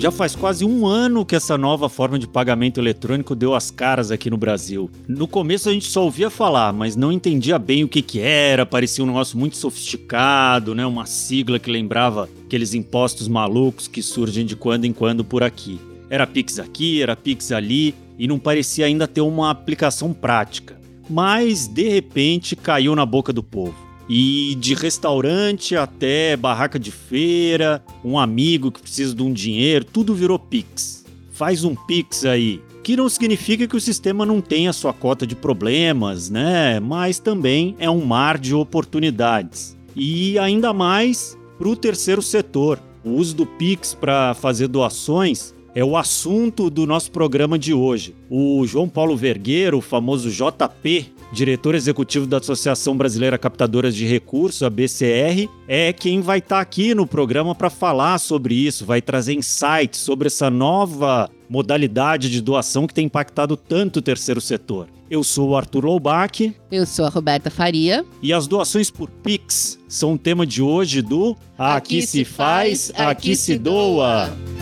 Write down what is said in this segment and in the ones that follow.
Já faz quase um ano que essa nova forma de pagamento eletrônico deu as caras aqui no Brasil. No começo a gente só ouvia falar, mas não entendia bem o que, que era, parecia um negócio muito sofisticado, né? uma sigla que lembrava aqueles impostos malucos que surgem de quando em quando por aqui. Era Pix aqui, era Pix ali, e não parecia ainda ter uma aplicação prática. Mas de repente caiu na boca do povo. E de restaurante até barraca de feira, um amigo que precisa de um dinheiro, tudo virou Pix. Faz um Pix aí. Que não significa que o sistema não tenha sua cota de problemas, né? Mas também é um mar de oportunidades. E ainda mais para o terceiro setor. O uso do Pix para fazer doações é o assunto do nosso programa de hoje. O João Paulo Vergueiro, o famoso JP, diretor executivo da Associação Brasileira Captadoras de Recursos, a BCR, é quem vai estar tá aqui no programa para falar sobre isso, vai trazer insights sobre essa nova modalidade de doação que tem impactado tanto o terceiro setor. Eu sou o Arthur Loubach. Eu sou a Roberta Faria. E as doações por Pix são o tema de hoje do Aqui, aqui se faz, aqui, aqui se doa. doa.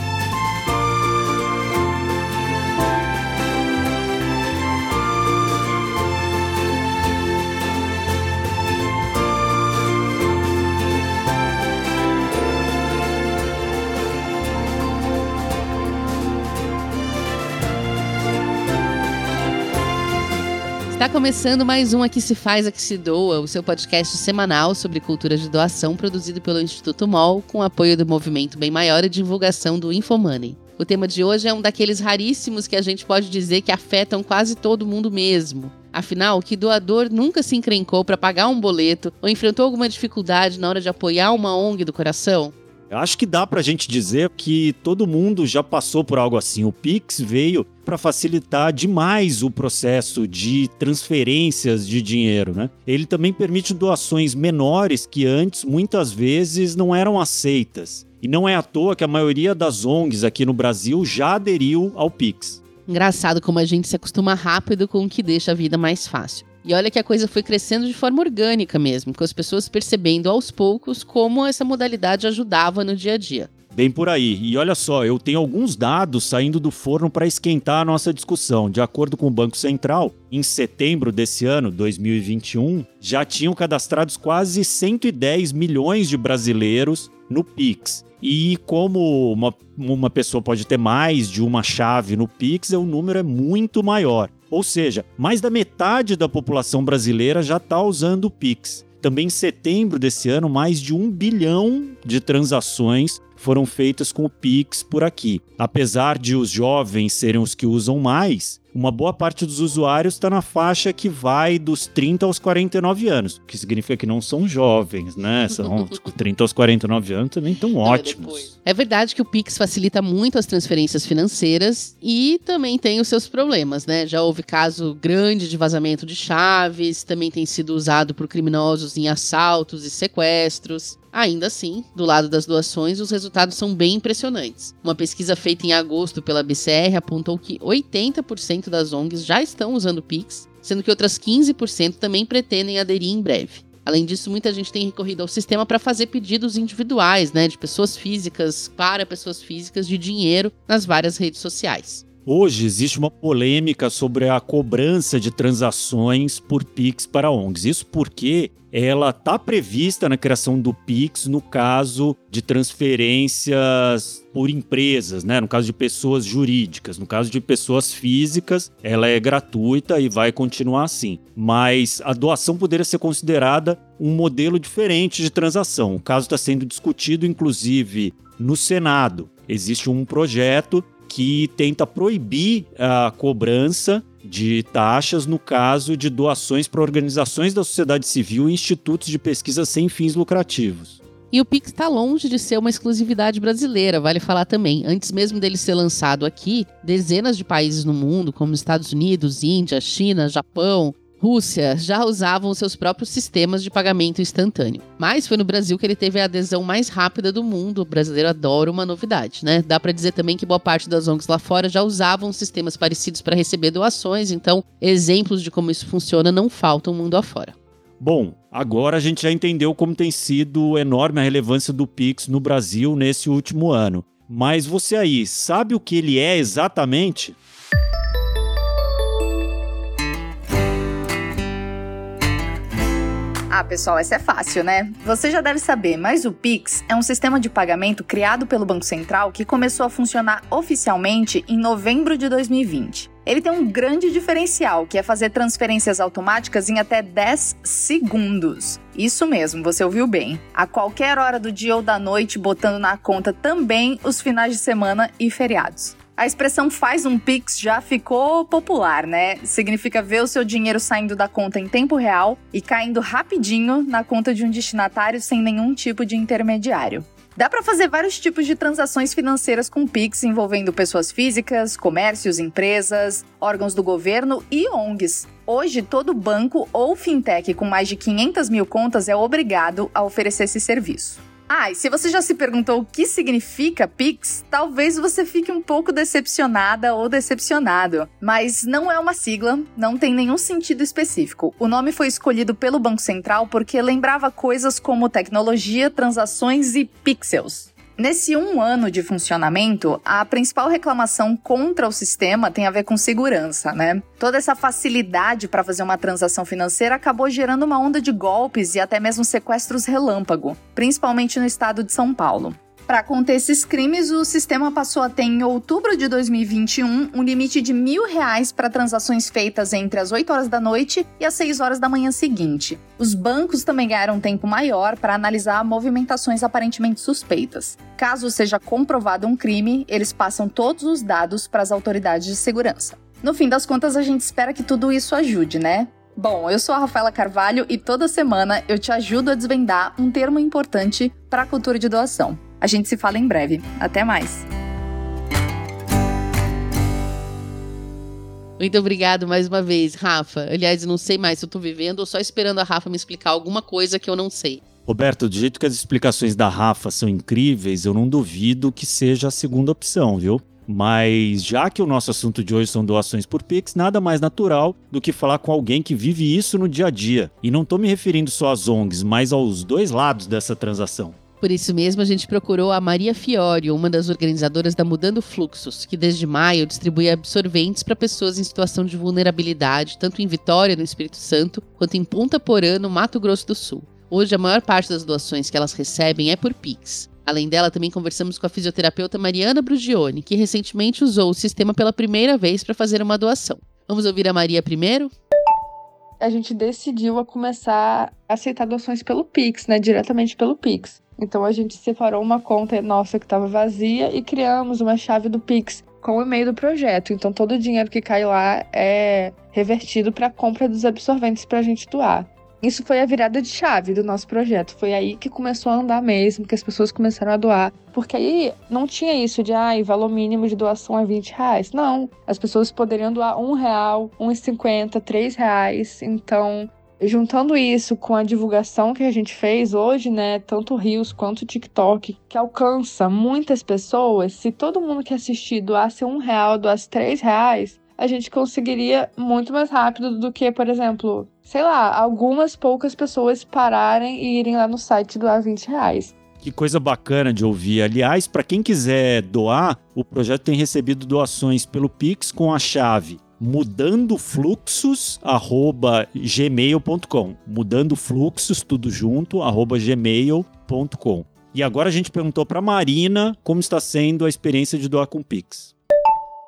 Está começando mais um Aqui Se Faz, Aqui Se Doa, o seu podcast semanal sobre cultura de doação produzido pelo Instituto MOL com apoio do Movimento Bem Maior e divulgação do Infomoney. O tema de hoje é um daqueles raríssimos que a gente pode dizer que afetam quase todo mundo mesmo. Afinal, que doador nunca se encrencou para pagar um boleto ou enfrentou alguma dificuldade na hora de apoiar uma ONG do coração? Eu acho que dá pra gente dizer que todo mundo já passou por algo assim. O Pix veio para facilitar demais o processo de transferências de dinheiro, né? Ele também permite doações menores que antes muitas vezes não eram aceitas. E não é à toa que a maioria das ONGs aqui no Brasil já aderiu ao Pix. Engraçado como a gente se acostuma rápido com o que deixa a vida mais fácil. E olha que a coisa foi crescendo de forma orgânica mesmo, com as pessoas percebendo aos poucos como essa modalidade ajudava no dia a dia. Bem por aí. E olha só, eu tenho alguns dados saindo do forno para esquentar a nossa discussão. De acordo com o Banco Central, em setembro desse ano, 2021, já tinham cadastrados quase 110 milhões de brasileiros no Pix. E como uma, uma pessoa pode ter mais de uma chave no Pix, o número é muito maior. Ou seja, mais da metade da população brasileira já está usando o Pix. Também em setembro desse ano, mais de um bilhão de transações foram feitas com o Pix por aqui. Apesar de os jovens serem os que usam mais, uma boa parte dos usuários está na faixa que vai dos 30 aos 49 anos, o que significa que não são jovens, né? São 30 aos 49 anos também estão ótimos. É verdade que o Pix facilita muito as transferências financeiras e também tem os seus problemas, né? Já houve caso grande de vazamento de chaves, também tem sido usado por criminosos em assaltos e sequestros. Ainda assim, do lado das doações, os resultados são bem impressionantes. Uma pesquisa feita em agosto pela BCR apontou que 80% das ONGs já estão usando Pix, sendo que outras 15% também pretendem aderir em breve. Além disso, muita gente tem recorrido ao sistema para fazer pedidos individuais, né, de pessoas físicas para pessoas físicas de dinheiro nas várias redes sociais. Hoje existe uma polêmica sobre a cobrança de transações por Pix para ONGs. Isso porque ela está prevista na criação do Pix no caso de transferências por empresas, né? No caso de pessoas jurídicas, no caso de pessoas físicas, ela é gratuita e vai continuar assim. Mas a doação poderia ser considerada um modelo diferente de transação. O caso está sendo discutido, inclusive, no Senado. Existe um projeto que tenta proibir a cobrança de taxas no caso de doações para organizações da sociedade civil e institutos de pesquisa sem fins lucrativos. E o Pix está longe de ser uma exclusividade brasileira, vale falar também. Antes mesmo dele ser lançado aqui, dezenas de países no mundo, como Estados Unidos, Índia, China, Japão, Rússia já usavam seus próprios sistemas de pagamento instantâneo. Mas foi no Brasil que ele teve a adesão mais rápida do mundo. O brasileiro adora uma novidade, né? Dá para dizer também que boa parte das ONGs lá fora já usavam sistemas parecidos para receber doações, então exemplos de como isso funciona não faltam mundo afora. Bom, agora a gente já entendeu como tem sido enorme a relevância do Pix no Brasil nesse último ano. Mas você aí, sabe o que ele é exatamente? Ah, pessoal, essa é fácil, né? Você já deve saber, mas o Pix é um sistema de pagamento criado pelo Banco Central que começou a funcionar oficialmente em novembro de 2020. Ele tem um grande diferencial, que é fazer transferências automáticas em até 10 segundos. Isso mesmo, você ouviu bem. A qualquer hora do dia ou da noite, botando na conta também os finais de semana e feriados. A expressão faz um Pix já ficou popular, né? Significa ver o seu dinheiro saindo da conta em tempo real e caindo rapidinho na conta de um destinatário sem nenhum tipo de intermediário. Dá para fazer vários tipos de transações financeiras com Pix envolvendo pessoas físicas, comércios, empresas, órgãos do governo e ONGs. Hoje, todo banco ou fintech com mais de 500 mil contas é obrigado a oferecer esse serviço. Ah, e se você já se perguntou o que significa Pix, talvez você fique um pouco decepcionada ou decepcionado. Mas não é uma sigla, não tem nenhum sentido específico. O nome foi escolhido pelo Banco Central porque lembrava coisas como tecnologia, transações e pixels. Nesse um ano de funcionamento, a principal reclamação contra o sistema tem a ver com segurança, né? Toda essa facilidade para fazer uma transação financeira acabou gerando uma onda de golpes e até mesmo sequestros relâmpago, principalmente no estado de São Paulo. Para conter esses crimes, o sistema passou a ter, em outubro de 2021, um limite de mil reais para transações feitas entre as 8 horas da noite e as 6 horas da manhã seguinte. Os bancos também ganharam um tempo maior para analisar movimentações aparentemente suspeitas. Caso seja comprovado um crime, eles passam todos os dados para as autoridades de segurança. No fim das contas, a gente espera que tudo isso ajude, né? Bom, eu sou a Rafaela Carvalho e toda semana eu te ajudo a desvendar um termo importante para a cultura de doação. A gente se fala em breve. Até mais! Muito obrigado mais uma vez, Rafa. Aliás, não sei mais se eu tô vivendo ou só esperando a Rafa me explicar alguma coisa que eu não sei. Roberto, do jeito que as explicações da Rafa são incríveis, eu não duvido que seja a segunda opção, viu? Mas já que o nosso assunto de hoje são doações por Pix, nada mais natural do que falar com alguém que vive isso no dia a dia. E não estou me referindo só às ONGs, mas aos dois lados dessa transação. Por isso mesmo, a gente procurou a Maria Fiório, uma das organizadoras da Mudando Fluxos, que desde maio distribui absorventes para pessoas em situação de vulnerabilidade, tanto em Vitória, no Espírito Santo, quanto em Ponta Porã, no Mato Grosso do Sul. Hoje, a maior parte das doações que elas recebem é por Pix. Além dela, também conversamos com a fisioterapeuta Mariana Brugione, que recentemente usou o sistema pela primeira vez para fazer uma doação. Vamos ouvir a Maria primeiro? A gente decidiu a começar a aceitar doações pelo Pix, né? Diretamente pelo Pix. Então a gente separou uma conta nossa que estava vazia e criamos uma chave do Pix com o e-mail do projeto. Então todo o dinheiro que cai lá é revertido para a compra dos absorventes para a gente doar. Isso foi a virada de chave do nosso projeto. Foi aí que começou a andar mesmo, que as pessoas começaram a doar. Porque aí não tinha isso de, ah, valor mínimo de doação é 20 reais. Não. As pessoas poderiam doar um real, um e cinquenta, três reais. Então juntando isso com a divulgação que a gente fez hoje, né, tanto Rios quanto TikTok, que alcança muitas pessoas, se todo mundo que assistir doasse um real, doasse três reais, a gente conseguiria muito mais rápido do que, por exemplo, sei lá, algumas poucas pessoas pararem e irem lá no site doar 20 reais. Que coisa bacana de ouvir. Aliás, para quem quiser doar, o projeto tem recebido doações pelo Pix com a chave mudandofluxos@gmail.com. Mudando fluxos tudo junto gmail.com. E agora a gente perguntou para Marina como está sendo a experiência de doar com Pix.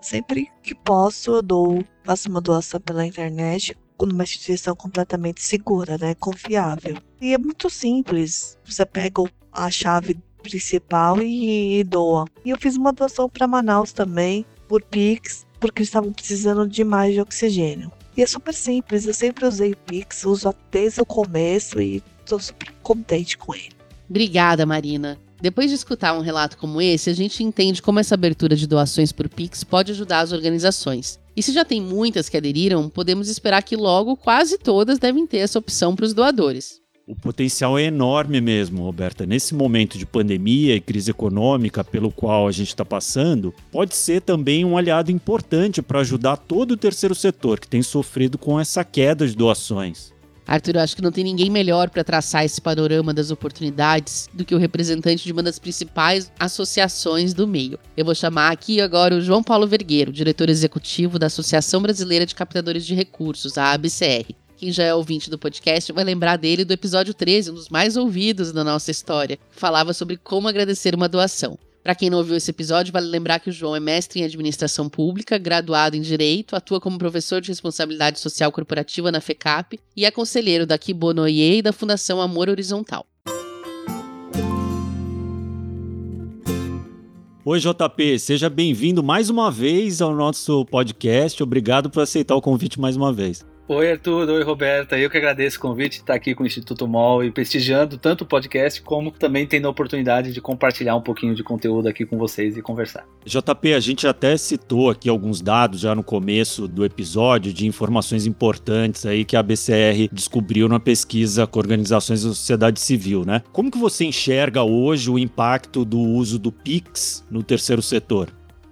Sempre que posso, eu dou, faço uma doação pela internet numa instituição completamente segura, né, confiável. E é muito simples. Você pega a chave principal e doa. E eu fiz uma doação para Manaus também por Pix porque estavam precisando de mais de oxigênio. E é super simples, eu sempre usei Pix, uso desde o começo e estou super contente com ele. Obrigada, Marina. Depois de escutar um relato como esse, a gente entende como essa abertura de doações por Pix pode ajudar as organizações. E se já tem muitas que aderiram, podemos esperar que logo quase todas devem ter essa opção para os doadores. O potencial é enorme mesmo, Roberta. Nesse momento de pandemia e crise econômica pelo qual a gente está passando, pode ser também um aliado importante para ajudar todo o terceiro setor que tem sofrido com essa queda de doações. Arthur, eu acho que não tem ninguém melhor para traçar esse panorama das oportunidades do que o representante de uma das principais associações do meio. Eu vou chamar aqui agora o João Paulo Vergueiro, diretor executivo da Associação Brasileira de Captadores de Recursos, a ABCR. Quem já é ouvinte do podcast vai lembrar dele do episódio 13, um dos mais ouvidos da nossa história, falava sobre como agradecer uma doação. Para quem não ouviu esse episódio, vale lembrar que o João é mestre em administração pública, graduado em direito, atua como professor de responsabilidade social corporativa na FECAP e é conselheiro da Kibonoye e da Fundação Amor Horizontal. Oi, JP, seja bem-vindo mais uma vez ao nosso podcast. Obrigado por aceitar o convite mais uma vez. Oi, Arthur. Oi, Roberta. Eu que agradeço o convite de estar aqui com o Instituto MOL e prestigiando tanto o podcast como também tendo a oportunidade de compartilhar um pouquinho de conteúdo aqui com vocês e conversar. JP, a gente até citou aqui alguns dados já no começo do episódio de informações importantes aí que a BCR descobriu na pesquisa com organizações da sociedade civil, né? Como que você enxerga hoje o impacto do uso do Pix no terceiro setor?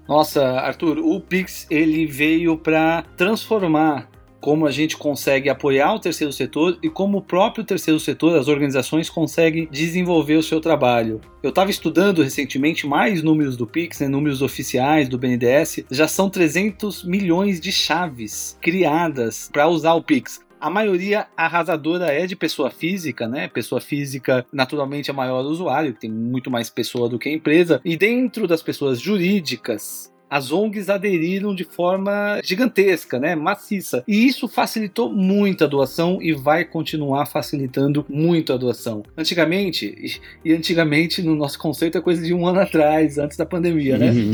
Nossa, Arthur, o Pix ele veio para transformar como a gente consegue apoiar o terceiro setor e como o próprio terceiro setor, as organizações conseguem desenvolver o seu trabalho. Eu estava estudando recentemente mais números do Pix, né, números oficiais do BNDES, já são 300 milhões de chaves criadas para usar o Pix. A maioria arrasadora é de pessoa física, né? Pessoa física, naturalmente, é maior usuário, tem muito mais pessoa do que a empresa. E dentro das pessoas jurídicas, as ONGs aderiram de forma gigantesca, né, maciça. E isso facilitou muito a doação e vai continuar facilitando muito a doação. Antigamente, e antigamente no nosso conceito é coisa de um ano atrás, antes da pandemia, né? Uhum.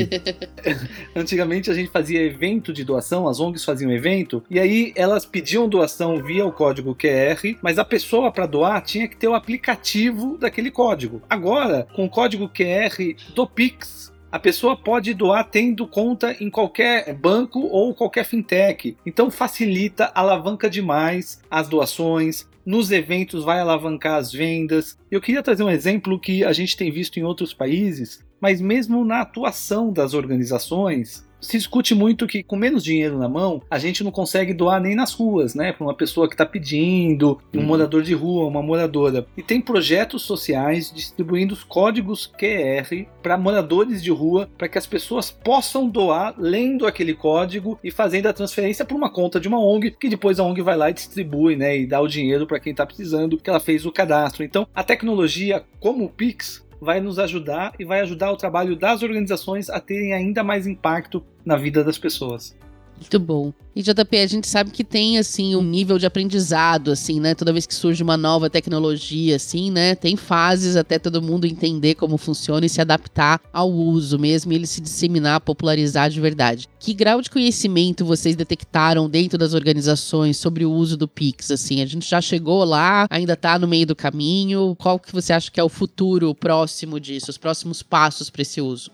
antigamente a gente fazia evento de doação, as ONGs faziam evento, e aí elas pediam doação via o código QR, mas a pessoa para doar tinha que ter o aplicativo daquele código. Agora, com o código QR do Pix, a pessoa pode doar tendo conta em qualquer banco ou qualquer fintech. Então facilita, alavanca demais as doações. Nos eventos vai alavancar as vendas. Eu queria trazer um exemplo que a gente tem visto em outros países, mas mesmo na atuação das organizações, se discute muito que com menos dinheiro na mão, a gente não consegue doar nem nas ruas, né? Para uma pessoa que está pedindo, um uhum. morador de rua, uma moradora. E tem projetos sociais distribuindo os códigos QR para moradores de rua, para que as pessoas possam doar lendo aquele código e fazendo a transferência para uma conta de uma ONG, que depois a ONG vai lá e distribui, né? E dá o dinheiro para quem está precisando, que ela fez o cadastro. Então, a tecnologia, como o Pix, vai nos ajudar e vai ajudar o trabalho das organizações a terem ainda mais impacto na vida das pessoas. Muito bom. E JP, a gente sabe que tem assim um nível de aprendizado assim, né? Toda vez que surge uma nova tecnologia assim, né? Tem fases até todo mundo entender como funciona e se adaptar ao uso mesmo e ele se disseminar, popularizar de verdade. Que grau de conhecimento vocês detectaram dentro das organizações sobre o uso do Pix assim? A gente já chegou lá, ainda tá no meio do caminho. Qual que você acha que é o futuro próximo disso, os próximos passos para esse uso?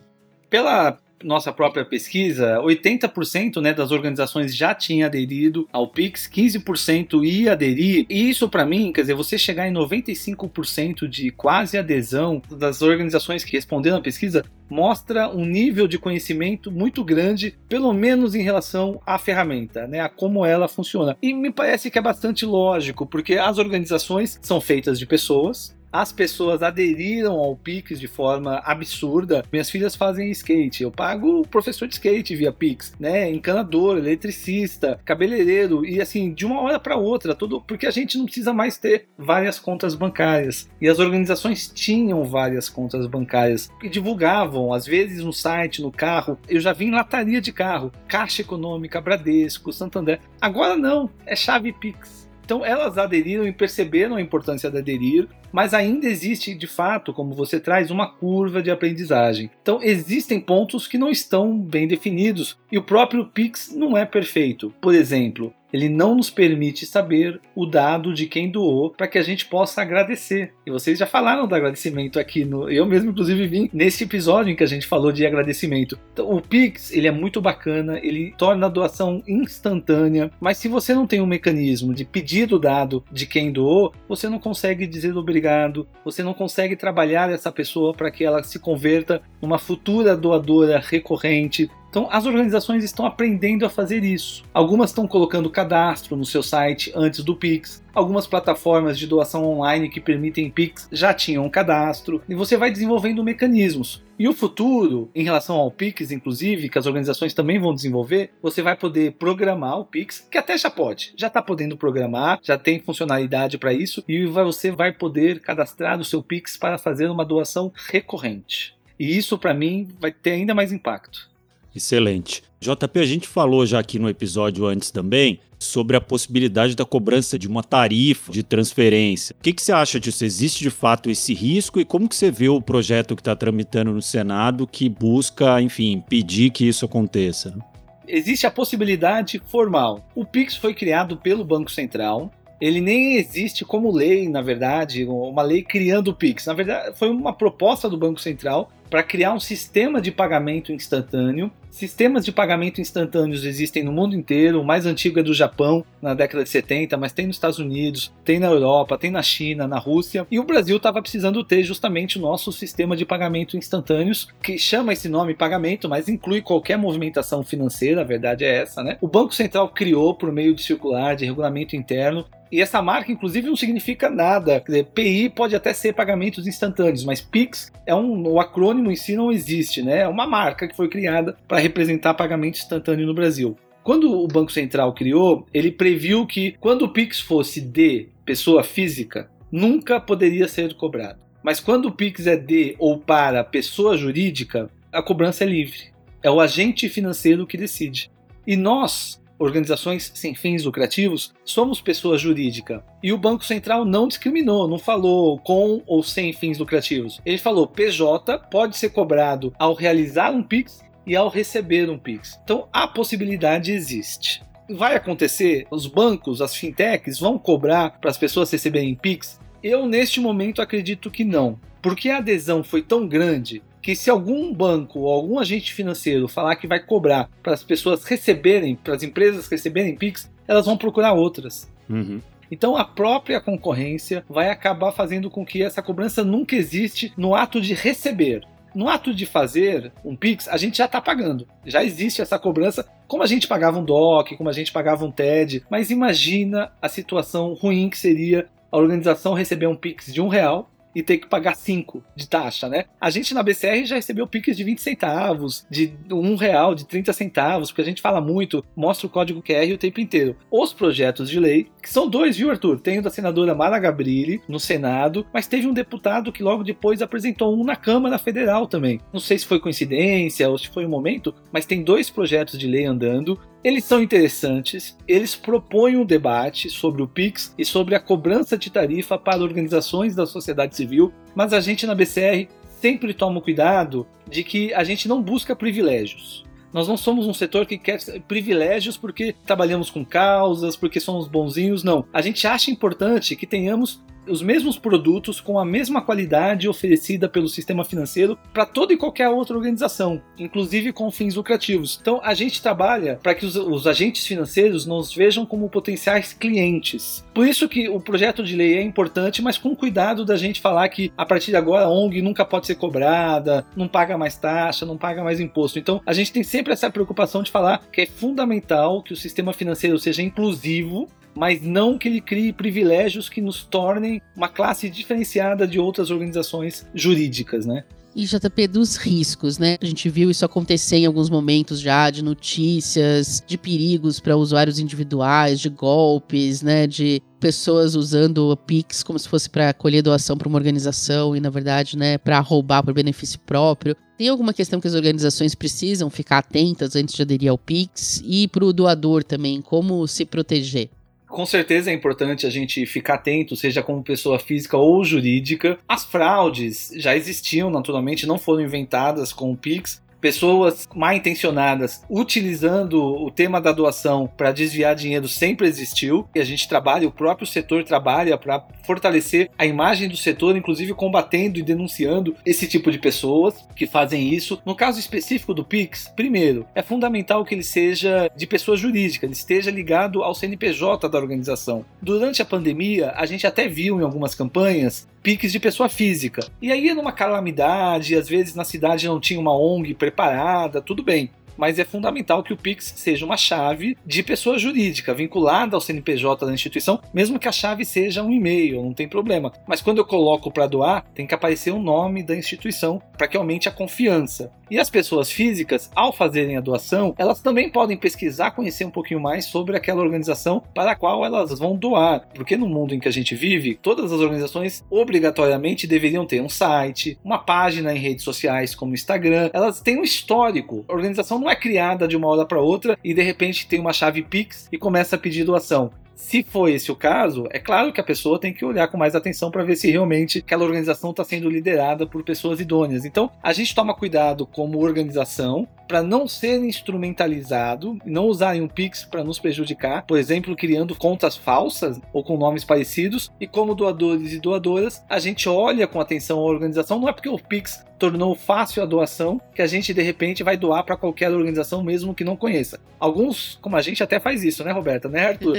Pela nossa própria pesquisa, 80% né, das organizações já tinha aderido ao Pix, 15% ia aderir. E isso para mim, quer dizer, você chegar em 95% de quase adesão das organizações que responderam à pesquisa, mostra um nível de conhecimento muito grande, pelo menos em relação à ferramenta, né, a como ela funciona. E me parece que é bastante lógico, porque as organizações são feitas de pessoas, as pessoas aderiram ao Pix de forma absurda. Minhas filhas fazem skate, eu pago o professor de skate via Pix, né? Encanador, eletricista, cabeleireiro e assim, de uma hora para outra, tudo porque a gente não precisa mais ter várias contas bancárias. E as organizações tinham várias contas bancárias e divulgavam, às vezes no site, no carro. Eu já vi em lataria de carro, Caixa Econômica, Bradesco, Santander. Agora não, é chave Pix. Então elas aderiram e perceberam a importância de aderir, mas ainda existe, de fato, como você traz, uma curva de aprendizagem. Então, existem pontos que não estão bem definidos e o próprio Pix não é perfeito. Por exemplo, ele não nos permite saber o dado de quem doou para que a gente possa agradecer. E vocês já falaram do agradecimento aqui no, eu mesmo inclusive vim nesse episódio em que a gente falou de agradecimento. Então, o Pix, ele é muito bacana, ele torna a doação instantânea, mas se você não tem um mecanismo de pedir o dado de quem doou, você não consegue dizer obrigado. Você não consegue trabalhar essa pessoa para que ela se converta numa futura doadora recorrente. Então, as organizações estão aprendendo a fazer isso. Algumas estão colocando cadastro no seu site antes do Pix. Algumas plataformas de doação online que permitem Pix já tinham um cadastro. E você vai desenvolvendo mecanismos. E o futuro, em relação ao Pix, inclusive, que as organizações também vão desenvolver, você vai poder programar o Pix, que até já pode, já está podendo programar, já tem funcionalidade para isso, e você vai poder cadastrar o seu Pix para fazer uma doação recorrente. E isso, para mim, vai ter ainda mais impacto. Excelente. JP, a gente falou já aqui no episódio antes também sobre a possibilidade da cobrança de uma tarifa de transferência. O que, que você acha disso? Existe de fato esse risco e como que você vê o projeto que está tramitando no Senado que busca, enfim, impedir que isso aconteça? Existe a possibilidade formal. O Pix foi criado pelo Banco Central ele nem existe como lei, na verdade, uma lei criando o Pix. Na verdade, foi uma proposta do Banco Central para criar um sistema de pagamento instantâneo. Sistemas de pagamento instantâneos existem no mundo inteiro. O mais antigo é do Japão, na década de 70, mas tem nos Estados Unidos, tem na Europa, tem na China, na Rússia. E o Brasil estava precisando ter justamente o nosso sistema de pagamento instantâneos, que chama esse nome pagamento, mas inclui qualquer movimentação financeira, a verdade é essa, né? O Banco Central criou, por meio de circular, de regulamento interno, e essa marca, inclusive, não significa nada. Dizer, PI pode até ser pagamentos instantâneos, mas PIX é um. O acrônimo em si não existe, né? É uma marca que foi criada para representar pagamento instantâneo no Brasil. Quando o Banco Central criou, ele previu que quando o Pix fosse de pessoa física, nunca poderia ser cobrado. Mas quando o Pix é de ou para pessoa jurídica, a cobrança é livre. É o agente financeiro que decide. E nós, organizações sem fins lucrativos, somos pessoa jurídica. E o Banco Central não discriminou, não falou com ou sem fins lucrativos. Ele falou PJ pode ser cobrado ao realizar um Pix e ao receber um Pix. Então a possibilidade existe. Vai acontecer? Os bancos, as fintechs vão cobrar para as pessoas receberem Pix? Eu, neste momento, acredito que não. Porque a adesão foi tão grande que se algum banco ou algum agente financeiro falar que vai cobrar para as pessoas receberem, para as empresas receberem Pix, elas vão procurar outras. Uhum. Então a própria concorrência vai acabar fazendo com que essa cobrança nunca existe no ato de receber. No ato de fazer um Pix, a gente já está pagando. Já existe essa cobrança, como a gente pagava um DOC, como a gente pagava um TED. Mas imagina a situação ruim que seria a organização receber um Pix de um real e ter que pagar 5 de taxa, né? A gente na BCR já recebeu piques de 20 centavos, de 1 real, de 30 centavos, porque a gente fala muito, mostra o código QR o tempo inteiro. Os projetos de lei, que são dois, viu, Arthur? Tem o da senadora Mara Gabrilli no Senado, mas teve um deputado que logo depois apresentou um na Câmara Federal também. Não sei se foi coincidência ou se foi um momento, mas tem dois projetos de lei andando eles são interessantes, eles propõem um debate sobre o PIX e sobre a cobrança de tarifa para organizações da sociedade civil, mas a gente na BCR sempre toma cuidado de que a gente não busca privilégios. Nós não somos um setor que quer privilégios porque trabalhamos com causas, porque somos bonzinhos, não. A gente acha importante que tenhamos os mesmos produtos com a mesma qualidade oferecida pelo sistema financeiro para toda e qualquer outra organização, inclusive com fins lucrativos. Então a gente trabalha para que os, os, agentes financeiros nos vejam como potenciais clientes. Por isso que o projeto de lei é importante, mas com cuidado da gente falar que a partir de agora a ONG nunca pode ser cobrada, não paga mais taxa, não paga mais imposto. Então a gente tem sempre essa preocupação de falar que é fundamental que o sistema financeiro seja inclusivo mas não que ele crie privilégios que nos tornem uma classe diferenciada de outras organizações jurídicas, né? E JP dos riscos, né? A gente viu isso acontecer em alguns momentos já de notícias, de perigos para usuários individuais, de golpes, né? De pessoas usando o Pix como se fosse para colher doação para uma organização e na verdade, né, para roubar por benefício próprio. Tem alguma questão que as organizações precisam ficar atentas antes de aderir ao Pix e para o doador também, como se proteger? Com certeza é importante a gente ficar atento, seja como pessoa física ou jurídica. As fraudes já existiam naturalmente, não foram inventadas com o Pix, pessoas mal intencionadas utilizando o tema da doação para desviar dinheiro sempre existiu e a gente trabalha, o próprio setor trabalha para fortalecer a imagem do setor, inclusive combatendo e denunciando esse tipo de pessoas que fazem isso. No caso específico do Pix, primeiro, é fundamental que ele seja de pessoa jurídica, ele esteja ligado ao CNPJ da organização. Durante a pandemia, a gente até viu em algumas campanhas piques de pessoa física. E aí, numa calamidade, às vezes na cidade não tinha uma ONG preparada, tudo bem. mas é fundamental que o Pix seja uma chave de pessoa jurídica, vinculada ao CNPJ da instituição, mesmo que a chave seja um e-mail, não tem problema. Mas quando eu coloco para doar, tem que aparecer o nome da instituição para que aumente a confiança. E as pessoas físicas, ao fazerem a doação, elas também podem pesquisar, conhecer um pouquinho mais sobre aquela organização para a qual elas vão doar. Porque no mundo em que a gente vive, todas as organizações obrigatoriamente deveriam ter um site, uma página em redes sociais como Instagram. Elas têm um histórico. A organização não é criada de uma hora para outra e de repente tem uma chave Pix e começa a pedir doação. Se for esse o caso, é claro que a pessoa tem que olhar com mais atenção para ver se realmente aquela organização está sendo liderada por pessoas idôneas. Então, a gente toma cuidado como organização para não ser instrumentalizado, não usarem um Pix para nos prejudicar, por exemplo, criando contas falsas ou com nomes parecidos. E como doadores e doadoras, a gente olha com atenção a organização, não é porque o Pix tornou fácil a doação que a gente de repente vai doar para qualquer organização mesmo que não conheça. Alguns, como a gente até faz isso, né, Roberta, né, Arthur?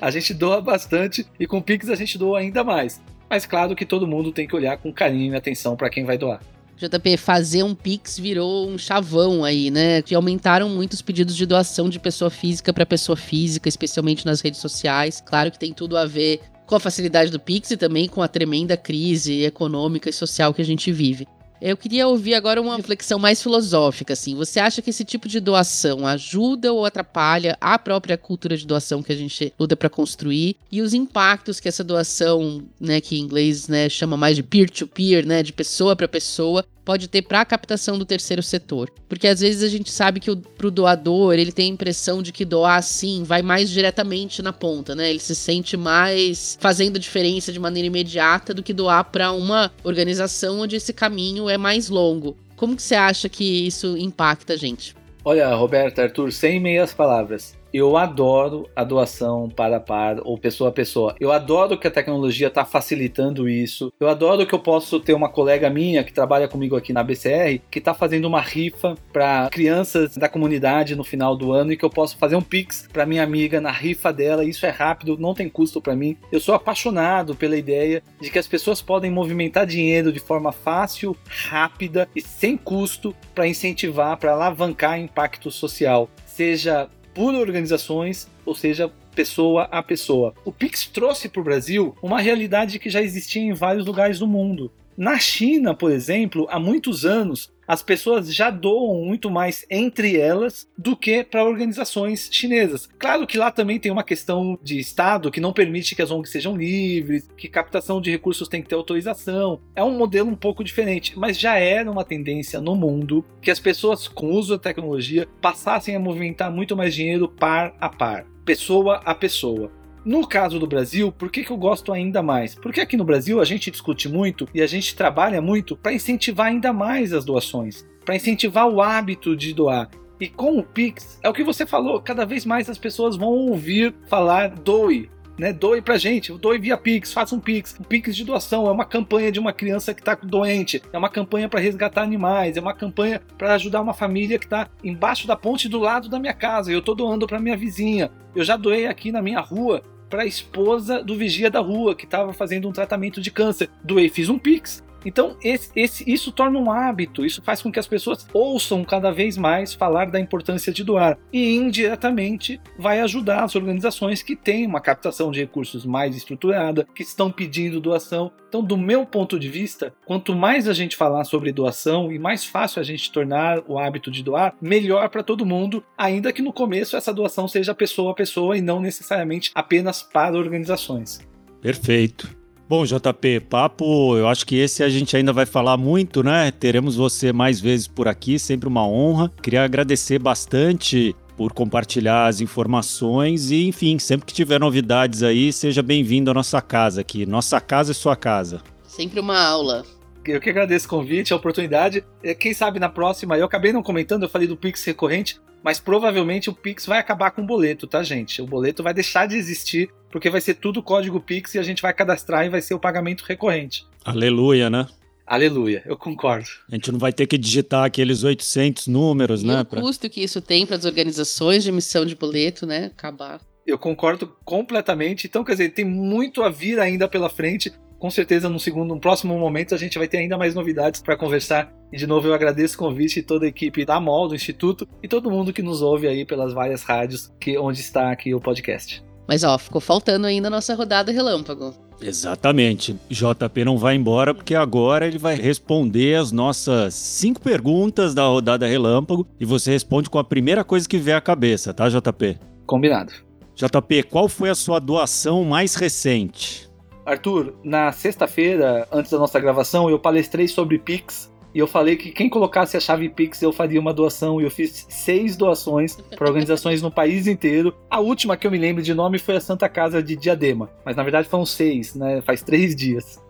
a gente doa bastante e com o Pix a gente doa ainda mais. Mas claro que todo mundo tem que olhar com carinho e atenção para quem vai doar. JP, fazer um Pix virou um chavão aí, né? Que aumentaram muito os pedidos de doação de pessoa física para pessoa física, especialmente nas redes sociais. Claro que tem tudo a ver com a facilidade do Pix e também com a tremenda crise econômica e social que a gente vive. Eu queria ouvir agora uma reflexão mais filosófica, assim. Você acha que esse tipo de doação ajuda ou atrapalha a própria cultura de doação que a gente luta para construir e os impactos que essa doação, né, que em inglês, né, chama mais de peer-to-peer, -peer, né, de pessoa para pessoa, pode ter para a captação do terceiro setor. Porque às vezes a gente sabe que para o doador, ele tem a impressão de que doar assim vai mais diretamente na ponta, né? Ele se sente mais fazendo diferença de maneira imediata do que doar para uma organização onde esse caminho é mais longo. Como que você acha que isso impacta a gente? Olha, Roberta, Arthur, sem meias palavras. Eu adoro a doação para par ou pessoa a pessoa. Eu adoro que a tecnologia está facilitando isso. Eu adoro que eu posso ter uma colega minha que trabalha comigo aqui na BCR que está fazendo uma rifa para crianças da comunidade no final do ano e que eu posso fazer um pix para minha amiga na rifa dela. Isso é rápido, não tem custo para mim. Eu sou apaixonado pela ideia de que as pessoas podem movimentar dinheiro de forma fácil, rápida e sem custo para incentivar, para alavancar impacto social. Seja por organizações, ou seja, pessoa a pessoa. O Pix trouxe para o Brasil uma realidade que já existia em vários lugares do mundo. Na China, por exemplo, há muitos anos, as pessoas já doam muito mais entre elas do que para organizações chinesas. Claro que lá também tem uma questão de Estado que não permite que as ONGs sejam livres, que captação de recursos tem que ter autorização. É um modelo um pouco diferente, mas já era uma tendência no mundo que as pessoas com o uso da tecnologia passassem a movimentar muito mais dinheiro par a par, pessoa a pessoa. No caso do Brasil, por que, que eu gosto ainda mais? Porque aqui no Brasil a gente discute muito e a gente trabalha muito para incentivar ainda mais as doações, para incentivar o hábito de doar. E com o Pix, é o que você falou, cada vez mais as pessoas vão ouvir falar doe, né? Doe pra gente, doe via Pix, faça um Pix. O Pix de doação é uma campanha de uma criança que está doente, é uma campanha para resgatar animais, é uma campanha para ajudar uma família que está embaixo da ponte do lado da minha casa. Eu estou doando para minha vizinha. Eu já doei aqui na minha rua para a esposa do vigia da rua que estava fazendo um tratamento de câncer. Doei, fiz um Pix. Então, esse, esse, isso torna um hábito, isso faz com que as pessoas ouçam cada vez mais falar da importância de doar. E indiretamente vai ajudar as organizações que têm uma captação de recursos mais estruturada, que estão pedindo doação. Então, do meu ponto de vista, quanto mais a gente falar sobre doação e mais fácil a gente tornar o hábito de doar, melhor para todo mundo, ainda que no começo essa doação seja pessoa a pessoa e não necessariamente apenas para organizações. Perfeito. Bom, JP, papo, eu acho que esse a gente ainda vai falar muito, né? Teremos você mais vezes por aqui, sempre uma honra. Queria agradecer bastante por compartilhar as informações e, enfim, sempre que tiver novidades aí, seja bem-vindo à nossa casa aqui. Nossa casa é sua casa. Sempre uma aula. Eu que agradeço o convite, a oportunidade. É, quem sabe na próxima, eu acabei não comentando, eu falei do Pix recorrente, mas provavelmente o Pix vai acabar com o boleto, tá, gente? O boleto vai deixar de existir porque vai ser tudo código Pix e a gente vai cadastrar e vai ser o pagamento recorrente. Aleluia, né? Aleluia, eu concordo. A gente não vai ter que digitar aqueles 800 números, e né? O pra... custo que isso tem para as organizações de emissão de boleto, né? Acabar. Eu concordo completamente. Então, quer dizer, tem muito a vir ainda pela frente com certeza no segundo, no próximo momento a gente vai ter ainda mais novidades para conversar. E de novo eu agradeço o convite e toda a equipe da MOL, do Instituto e todo mundo que nos ouve aí pelas várias rádios que onde está aqui o podcast. Mas ó, ficou faltando ainda a nossa rodada relâmpago. Exatamente. JP não vai embora porque agora ele vai responder as nossas cinco perguntas da rodada relâmpago e você responde com a primeira coisa que vier à cabeça, tá, JP? Combinado. JP, qual foi a sua doação mais recente? Arthur, na sexta-feira, antes da nossa gravação, eu palestrei sobre Pix e eu falei que quem colocasse a chave Pix eu faria uma doação e eu fiz seis doações para organizações no país inteiro. A última que eu me lembro de nome foi a Santa Casa de Diadema, mas na verdade foram seis, né? Faz três dias.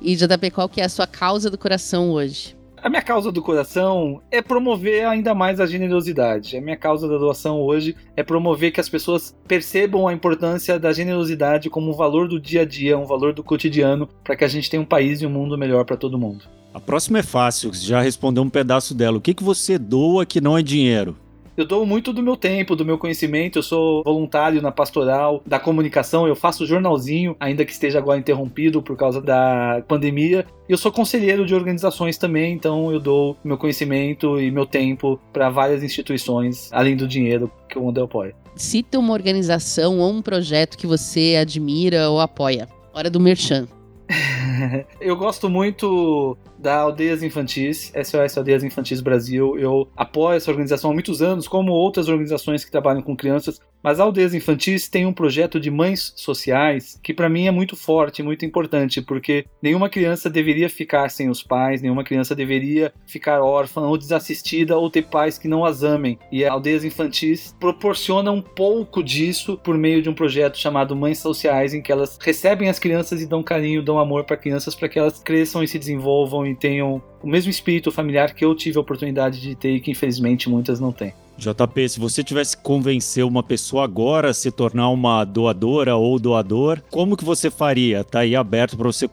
e JP, qual que é a sua causa do coração hoje? A minha causa do coração é promover ainda mais a generosidade. A minha causa da doação hoje é promover que as pessoas percebam a importância da generosidade como um valor do dia a dia, um valor do cotidiano, para que a gente tenha um país e um mundo melhor para todo mundo. A próxima é fácil, já respondeu um pedaço dela. O que, que você doa que não é dinheiro? Eu dou muito do meu tempo, do meu conhecimento. Eu sou voluntário na pastoral da comunicação. Eu faço jornalzinho, ainda que esteja agora interrompido por causa da pandemia. E eu sou conselheiro de organizações também, então eu dou meu conhecimento e meu tempo para várias instituições, além do dinheiro que o mundo apoia. Cita uma organização ou um projeto que você admira ou apoia. Hora do merchan. eu gosto muito da Aldeias Infantis, SOS Aldeias Infantis Brasil. Eu apoio essa organização há muitos anos, como outras organizações que trabalham com crianças, mas a Aldeias Infantis tem um projeto de mães sociais que para mim é muito forte, muito importante, porque nenhuma criança deveria ficar sem os pais, nenhuma criança deveria ficar órfã ou desassistida ou ter pais que não as amem. E a Aldeias Infantis proporciona um pouco disso por meio de um projeto chamado Mães Sociais, em que elas recebem as crianças e dão carinho, dão amor para crianças para que elas cresçam e se desenvolvam e tenham o mesmo espírito familiar que eu tive a oportunidade de ter e que infelizmente muitas não têm. JP, se você tivesse que convencer uma pessoa agora a se tornar uma doadora ou doador, como que você faria? Tá aí aberto para você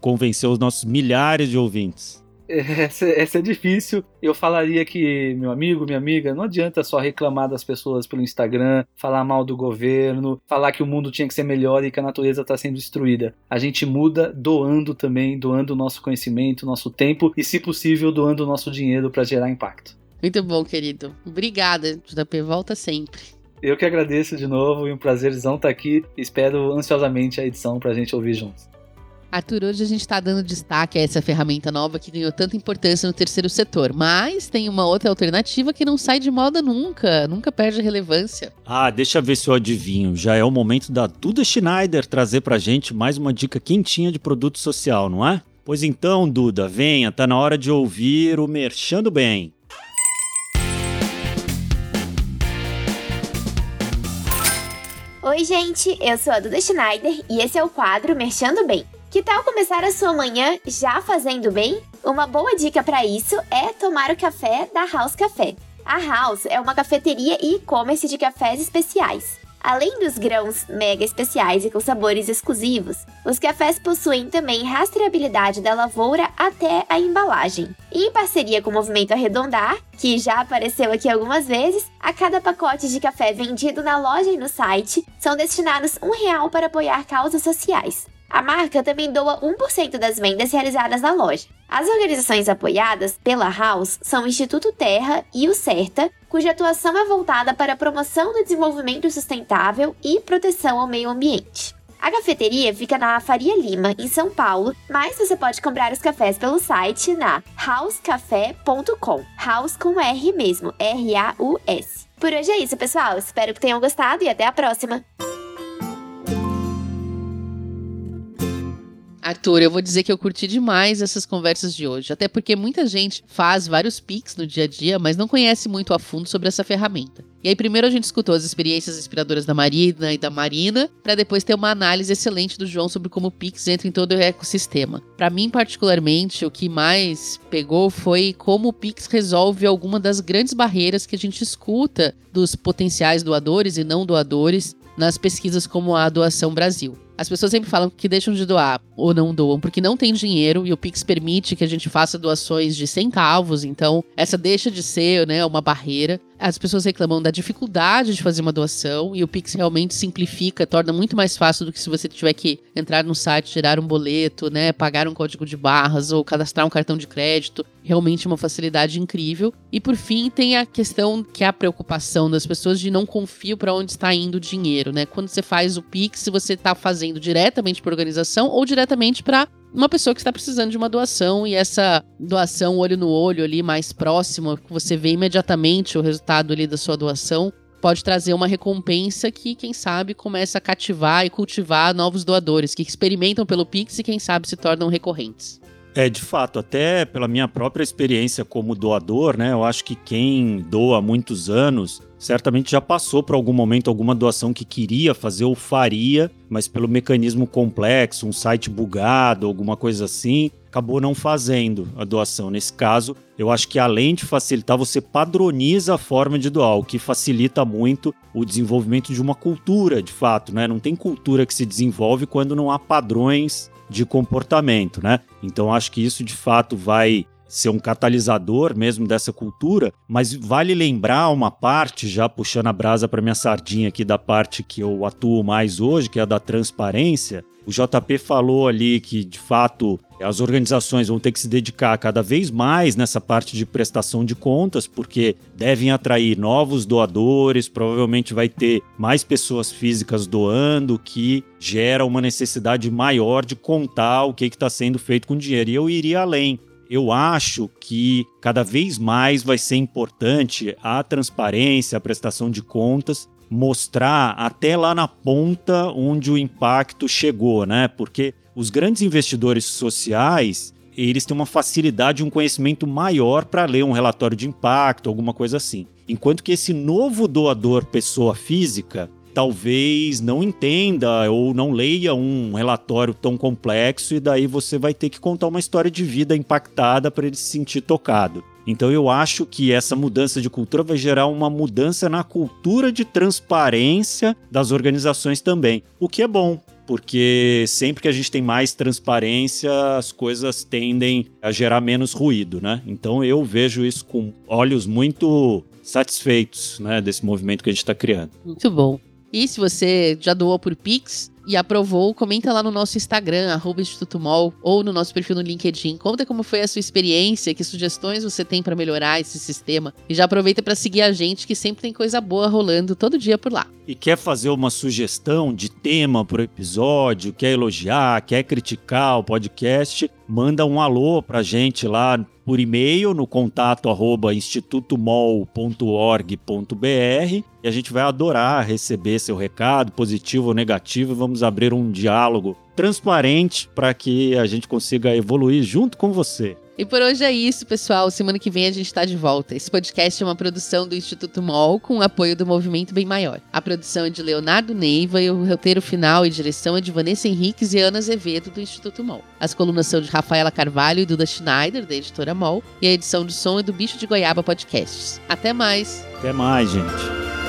convencer os nossos milhares de ouvintes. Essa, essa, é difícil. Eu falaria que, meu amigo, minha amiga, não adianta só reclamar das pessoas pelo Instagram, falar mal do governo, falar que o mundo tinha que ser melhor e que a natureza está sendo destruída. A gente muda doando também, doando o nosso conhecimento, nosso tempo e, se possível, doando o nosso dinheiro para gerar impacto. Muito bom, querido. Obrigada, JP. Volta sempre. Eu que agradeço de novo e um prazerzão estar aqui. Espero ansiosamente a edição para a gente ouvir juntos. Arthur, hoje a gente está dando destaque a essa ferramenta nova que ganhou tanta importância no terceiro setor, mas tem uma outra alternativa que não sai de moda nunca, nunca perde relevância. Ah, deixa eu ver se eu adivinho. Já é o momento da Duda Schneider trazer pra gente mais uma dica quentinha de produto social, não é? Pois então, Duda, venha, tá na hora de ouvir o Merchando Bem. Oi, gente, eu sou a Duda Schneider e esse é o quadro Merchando Bem. Que tal começar a sua manhã já fazendo bem? Uma boa dica para isso é tomar o café da House Café. A House é uma cafeteria e e-commerce de cafés especiais. Além dos grãos mega especiais e com sabores exclusivos, os cafés possuem também rastreabilidade da lavoura até a embalagem. E em parceria com o Movimento Arredondar, que já apareceu aqui algumas vezes, a cada pacote de café vendido na loja e no site são destinados um real para apoiar causas sociais. A marca também doa 1% das vendas realizadas na loja. As organizações apoiadas pela House são o Instituto Terra e o CERTA, cuja atuação é voltada para a promoção do desenvolvimento sustentável e proteção ao meio ambiente. A cafeteria fica na Faria Lima, em São Paulo, mas você pode comprar os cafés pelo site na housecafé.com. House com R mesmo, R-A-U-S. Por hoje é isso, pessoal. Espero que tenham gostado e até a próxima! Arthur, eu vou dizer que eu curti demais essas conversas de hoje, até porque muita gente faz vários Pix no dia a dia, mas não conhece muito a fundo sobre essa ferramenta. E aí, primeiro a gente escutou as experiências inspiradoras da Marina e da Marina, para depois ter uma análise excelente do João sobre como o Pix entra em todo o ecossistema. Para mim, particularmente, o que mais pegou foi como o Pix resolve alguma das grandes barreiras que a gente escuta dos potenciais doadores e não doadores nas pesquisas como a Doação Brasil. As pessoas sempre falam que deixam de doar ou não doam porque não tem dinheiro e o Pix permite que a gente faça doações de centavos, então essa deixa de ser né, uma barreira. As pessoas reclamam da dificuldade de fazer uma doação e o Pix realmente simplifica, torna muito mais fácil do que se você tiver que entrar no site, tirar um boleto, né, pagar um código de barras ou cadastrar um cartão de crédito. Realmente uma facilidade incrível. E por fim, tem a questão que é a preocupação das pessoas de não confiar para onde está indo o dinheiro, né? Quando você faz o Pix, você está fazendo diretamente para organização ou diretamente para uma pessoa que está precisando de uma doação e essa doação olho no olho ali mais próximo, que você vê imediatamente o resultado ali da sua doação, pode trazer uma recompensa que, quem sabe, começa a cativar e cultivar novos doadores que experimentam pelo Pix e, quem sabe, se tornam recorrentes. É, de fato, até pela minha própria experiência como doador, né? Eu acho que quem doa há muitos anos certamente já passou por algum momento alguma doação que queria fazer ou faria, mas pelo mecanismo complexo, um site bugado, alguma coisa assim, acabou não fazendo a doação. Nesse caso, eu acho que além de facilitar, você padroniza a forma de doar, o que facilita muito o desenvolvimento de uma cultura, de fato, né? Não tem cultura que se desenvolve quando não há padrões de comportamento, né? Então acho que isso de fato vai ser um catalisador mesmo dessa cultura, mas vale lembrar uma parte, já puxando a brasa para minha sardinha aqui da parte que eu atuo mais hoje, que é a da transparência. O JP falou ali que, de fato, as organizações vão ter que se dedicar cada vez mais nessa parte de prestação de contas, porque devem atrair novos doadores, provavelmente vai ter mais pessoas físicas doando, que gera uma necessidade maior de contar o que está sendo feito com o dinheiro. E eu iria além eu acho que cada vez mais vai ser importante a transparência, a prestação de contas, mostrar até lá na ponta onde o impacto chegou, né? Porque os grandes investidores sociais, eles têm uma facilidade, um conhecimento maior para ler um relatório de impacto, alguma coisa assim. Enquanto que esse novo doador pessoa física, talvez não entenda ou não leia um relatório tão complexo e daí você vai ter que contar uma história de vida impactada para ele se sentir tocado. Então eu acho que essa mudança de cultura vai gerar uma mudança na cultura de transparência das organizações também, o que é bom, porque sempre que a gente tem mais transparência, as coisas tendem a gerar menos ruído, né? Então eu vejo isso com olhos muito satisfeitos, né, desse movimento que a gente está criando. Muito bom. E se você já doou por Pix e aprovou, comenta lá no nosso Instagram, arroba Instituto Mol, ou no nosso perfil no LinkedIn. Conta como foi a sua experiência, que sugestões você tem para melhorar esse sistema. E já aproveita para seguir a gente, que sempre tem coisa boa rolando todo dia por lá. E quer fazer uma sugestão de tema para o episódio, quer elogiar, quer criticar o podcast, manda um alô para a gente lá por e-mail no contato arroba institutomol.org.br e a gente vai adorar receber seu recado, positivo ou negativo, e vamos abrir um diálogo transparente para que a gente consiga evoluir junto com você. E por hoje é isso, pessoal. Semana que vem a gente está de volta. Esse podcast é uma produção do Instituto MOL com o apoio do Movimento Bem Maior. A produção é de Leonardo Neiva e o roteiro final e direção é de Vanessa Henriques e Ana Azevedo do Instituto MOL. As colunas são de Rafaela Carvalho e Duda Schneider, da editora MOL, e a edição de som é do Bicho de Goiaba Podcasts. Até mais! Até mais, gente!